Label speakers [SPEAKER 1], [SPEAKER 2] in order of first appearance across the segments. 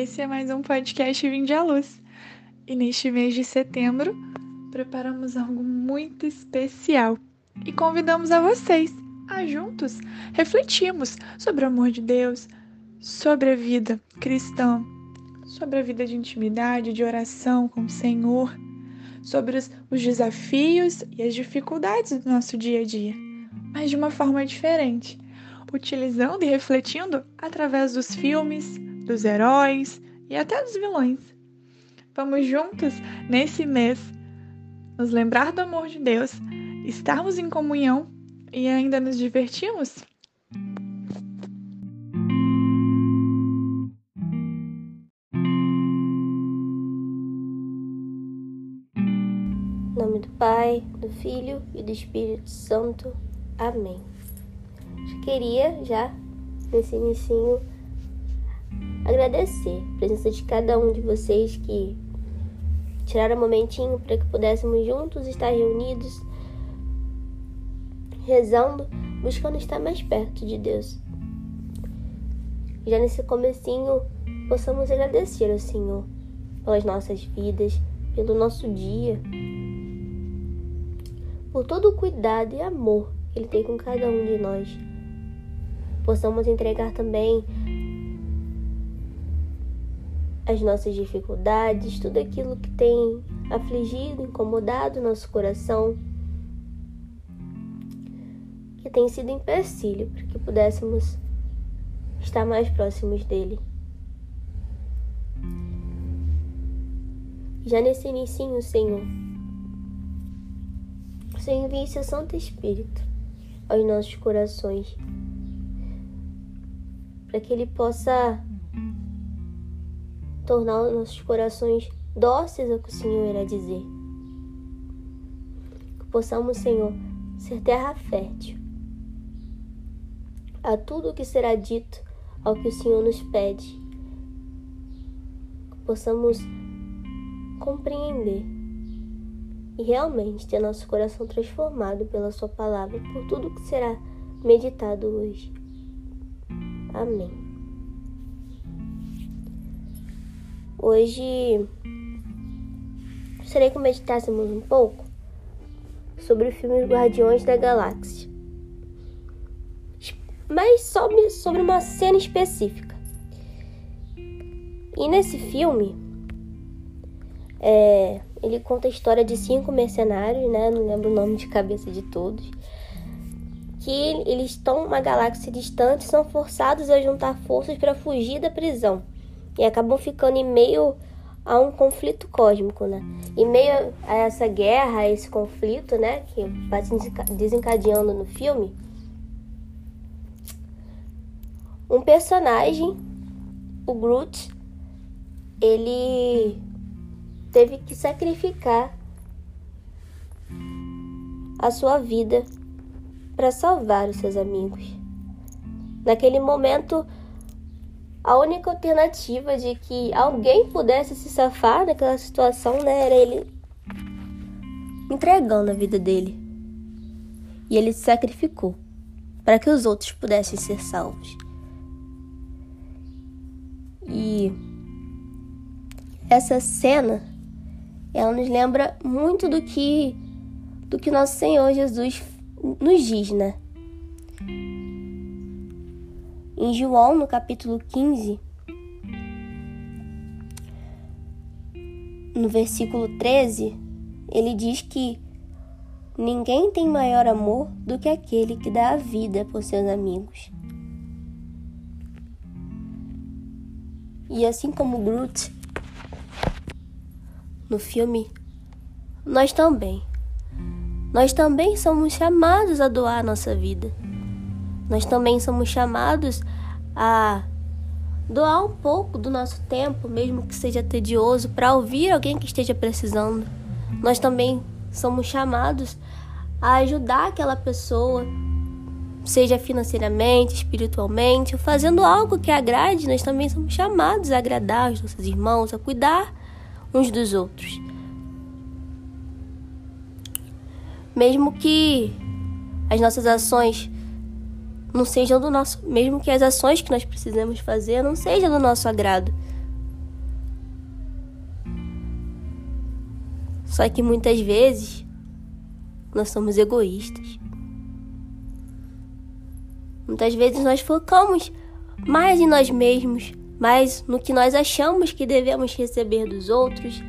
[SPEAKER 1] Esse é mais um podcast Vinde à Luz. E neste mês de setembro, preparamos algo muito especial e convidamos a vocês a juntos refletirmos sobre o amor de Deus, sobre a vida cristã, sobre a vida de intimidade, de oração com o Senhor, sobre os, os desafios e as dificuldades do nosso dia a dia, mas de uma forma diferente, utilizando e refletindo através dos filmes, dos heróis e até dos vilões. Vamos juntos, nesse mês, nos lembrar do amor de Deus, estarmos em comunhão e ainda nos divertimos?
[SPEAKER 2] Em nome do Pai, do Filho e do Espírito Santo. Amém. Eu queria já, nesse início, agradecer a presença de cada um de vocês que tiraram um momentinho para que pudéssemos juntos estar reunidos, rezando, buscando estar mais perto de Deus. Já nesse comecinho, possamos agradecer ao Senhor pelas nossas vidas, pelo nosso dia, por todo o cuidado e amor que Ele tem com cada um de nós. Possamos entregar também as nossas dificuldades, tudo aquilo que tem afligido, incomodado nosso coração, que tem sido empecilho para que pudéssemos estar mais próximos dele. Já nesse início, Senhor, o Senhor envia seu Santo Espírito aos nossos corações, para que ele possa tornar os nossos corações dóceis ao que o Senhor irá dizer. Que possamos, Senhor, ser terra fértil a tudo o que será dito, ao que o Senhor nos pede. Que possamos compreender e realmente ter nosso coração transformado pela Sua palavra, por tudo que será meditado hoje. Amém. Hoje gostaria que meditássemos um pouco sobre o filme Guardiões da Galáxia, mas sobre, sobre uma cena específica. E nesse filme, é, ele conta a história de cinco mercenários, né? Não lembro o nome de cabeça de todos. Que eles estão numa galáxia distante, são forçados a juntar forças para fugir da prisão e acabam ficando em meio a um conflito cósmico, né? Em meio a essa guerra, a esse conflito, né, que vai se desencadeando no filme, um personagem, o Groot, ele teve que sacrificar a sua vida para salvar os seus amigos. Naquele momento, a única alternativa de que alguém pudesse se safar daquela situação né, era ele entregando a vida dele. E ele se sacrificou para que os outros pudessem ser salvos. E essa cena ela nos lembra muito do que do que nosso Senhor Jesus nos diz, né? Em João, no capítulo 15, no versículo 13, ele diz que ninguém tem maior amor do que aquele que dá a vida por seus amigos. E assim como Groot, no filme, nós também. Nós também somos chamados a doar a nossa vida. Nós também somos chamados a doar um pouco do nosso tempo, mesmo que seja tedioso, para ouvir alguém que esteja precisando. Nós também somos chamados a ajudar aquela pessoa, seja financeiramente, espiritualmente, fazendo algo que agrade. Nós também somos chamados a agradar os nossos irmãos, a cuidar uns dos outros. Mesmo que as nossas ações não sejam do nosso, mesmo que as ações que nós precisamos fazer não sejam do nosso agrado. Só que muitas vezes nós somos egoístas. Muitas vezes nós focamos mais em nós mesmos, mais no que nós achamos que devemos receber dos outros,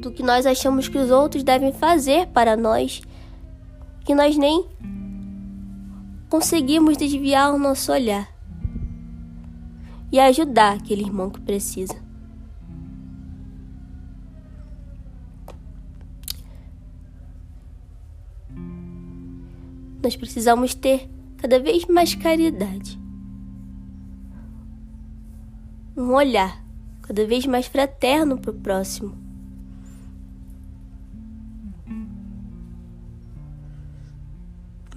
[SPEAKER 2] do que nós achamos que os outros devem fazer para nós, que nós nem conseguimos desviar o nosso olhar e ajudar aquele irmão que precisa. Nós precisamos ter cada vez mais caridade. Um olhar cada vez mais fraterno para o próximo.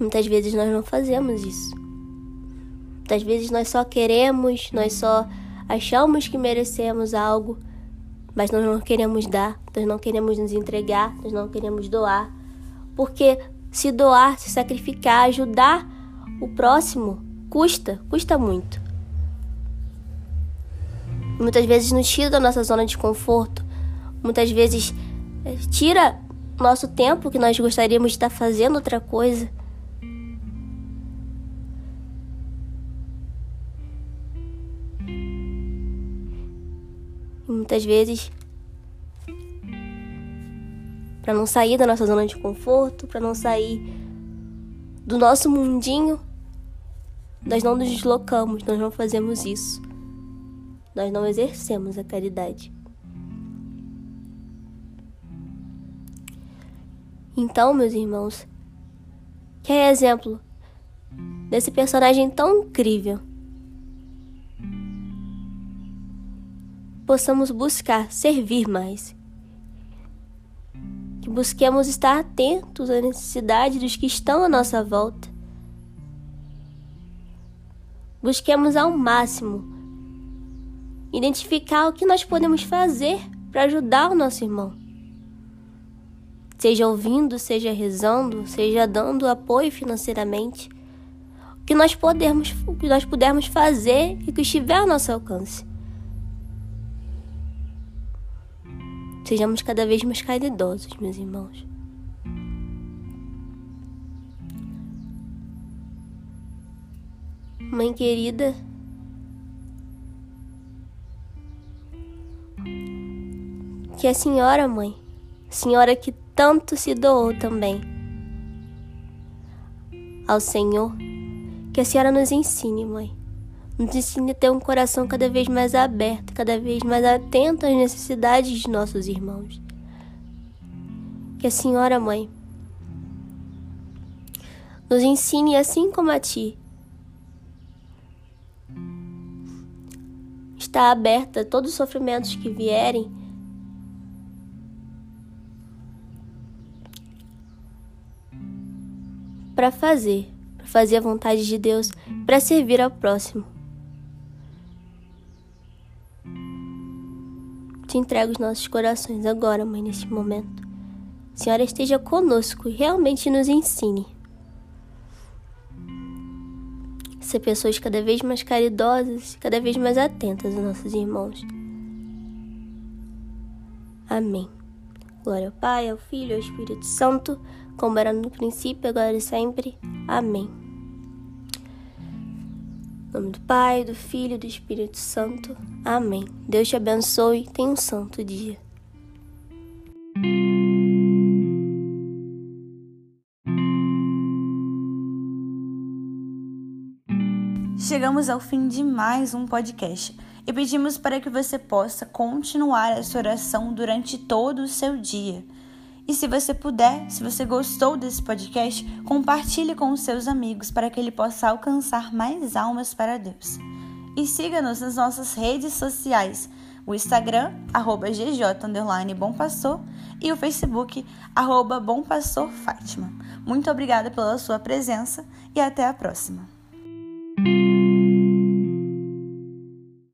[SPEAKER 2] Muitas vezes nós não fazemos isso. Muitas vezes nós só queremos, nós só achamos que merecemos algo, mas nós não queremos dar, nós não queremos nos entregar, nós não queremos doar. Porque se doar, se sacrificar, ajudar o próximo, custa, custa muito. Muitas vezes nos tira da nossa zona de conforto, muitas vezes eh, tira nosso tempo que nós gostaríamos de estar fazendo outra coisa. Muitas vezes para não sair da nossa zona de conforto, para não sair do nosso mundinho, nós não nos deslocamos, nós não fazemos isso. Nós não exercemos a caridade. Então, meus irmãos, que é exemplo desse personagem tão incrível, possamos buscar servir mais que busquemos estar atentos à necessidade dos que estão à nossa volta. Busquemos ao máximo identificar o que nós podemos fazer para ajudar o nosso irmão. Seja ouvindo, seja rezando, seja dando apoio financeiramente. O que nós podemos, o que nós pudermos fazer e que estiver ao nosso alcance. Sejamos cada vez mais caridosos, meus irmãos. Mãe querida, que a senhora, mãe, senhora que tanto se doou também ao Senhor, que a senhora nos ensine, mãe nos ensine a ter um coração cada vez mais aberto, cada vez mais atento às necessidades de nossos irmãos. Que a Senhora Mãe nos ensine assim como a Ti. Está aberta a todos os sofrimentos que vierem. Para fazer, para fazer a vontade de Deus, para servir ao próximo. Te entrego os nossos corações agora, Mãe, neste momento. Senhora, esteja conosco e realmente nos ensine. Ser pessoas cada vez mais caridosas, cada vez mais atentas aos nossos irmãos. Amém. Glória ao Pai, ao Filho ao Espírito Santo, como era no princípio, agora e sempre. Amém. Em nome do Pai, do Filho e do Espírito Santo. Amém. Deus te abençoe. Tenha um santo dia.
[SPEAKER 3] Chegamos ao fim de mais um podcast e pedimos para que você possa continuar essa oração durante todo o seu dia. E se você puder, se você gostou desse podcast, compartilhe com os seus amigos para que ele possa alcançar mais almas para Deus. E siga-nos nas nossas redes sociais, o Instagram, arroba GJ Bom Pastor, e o Facebook, arroba Bom Pastor Fátima. Muito obrigada pela sua presença e até a próxima.